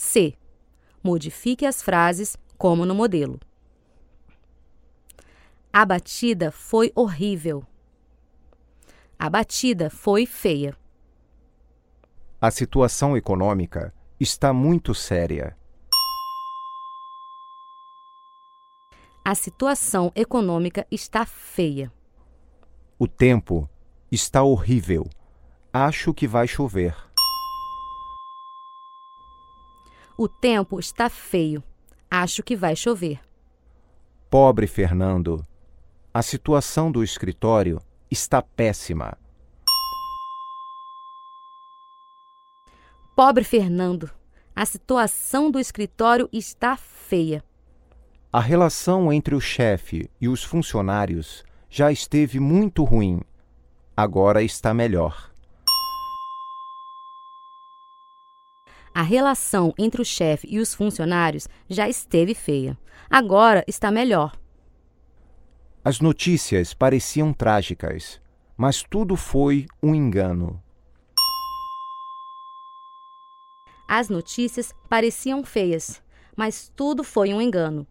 C. Modifique as frases como no modelo. A batida foi horrível. A batida foi feia. A situação econômica está muito séria. A situação econômica está feia. O tempo está horrível. Acho que vai chover. O tempo está feio. Acho que vai chover. Pobre Fernando. A situação do escritório está péssima. Pobre Fernando. A situação do escritório está feia. A relação entre o chefe e os funcionários já esteve muito ruim. Agora está melhor. A relação entre o chefe e os funcionários já esteve feia. Agora está melhor. As notícias pareciam trágicas, mas tudo foi um engano. As notícias pareciam feias, mas tudo foi um engano.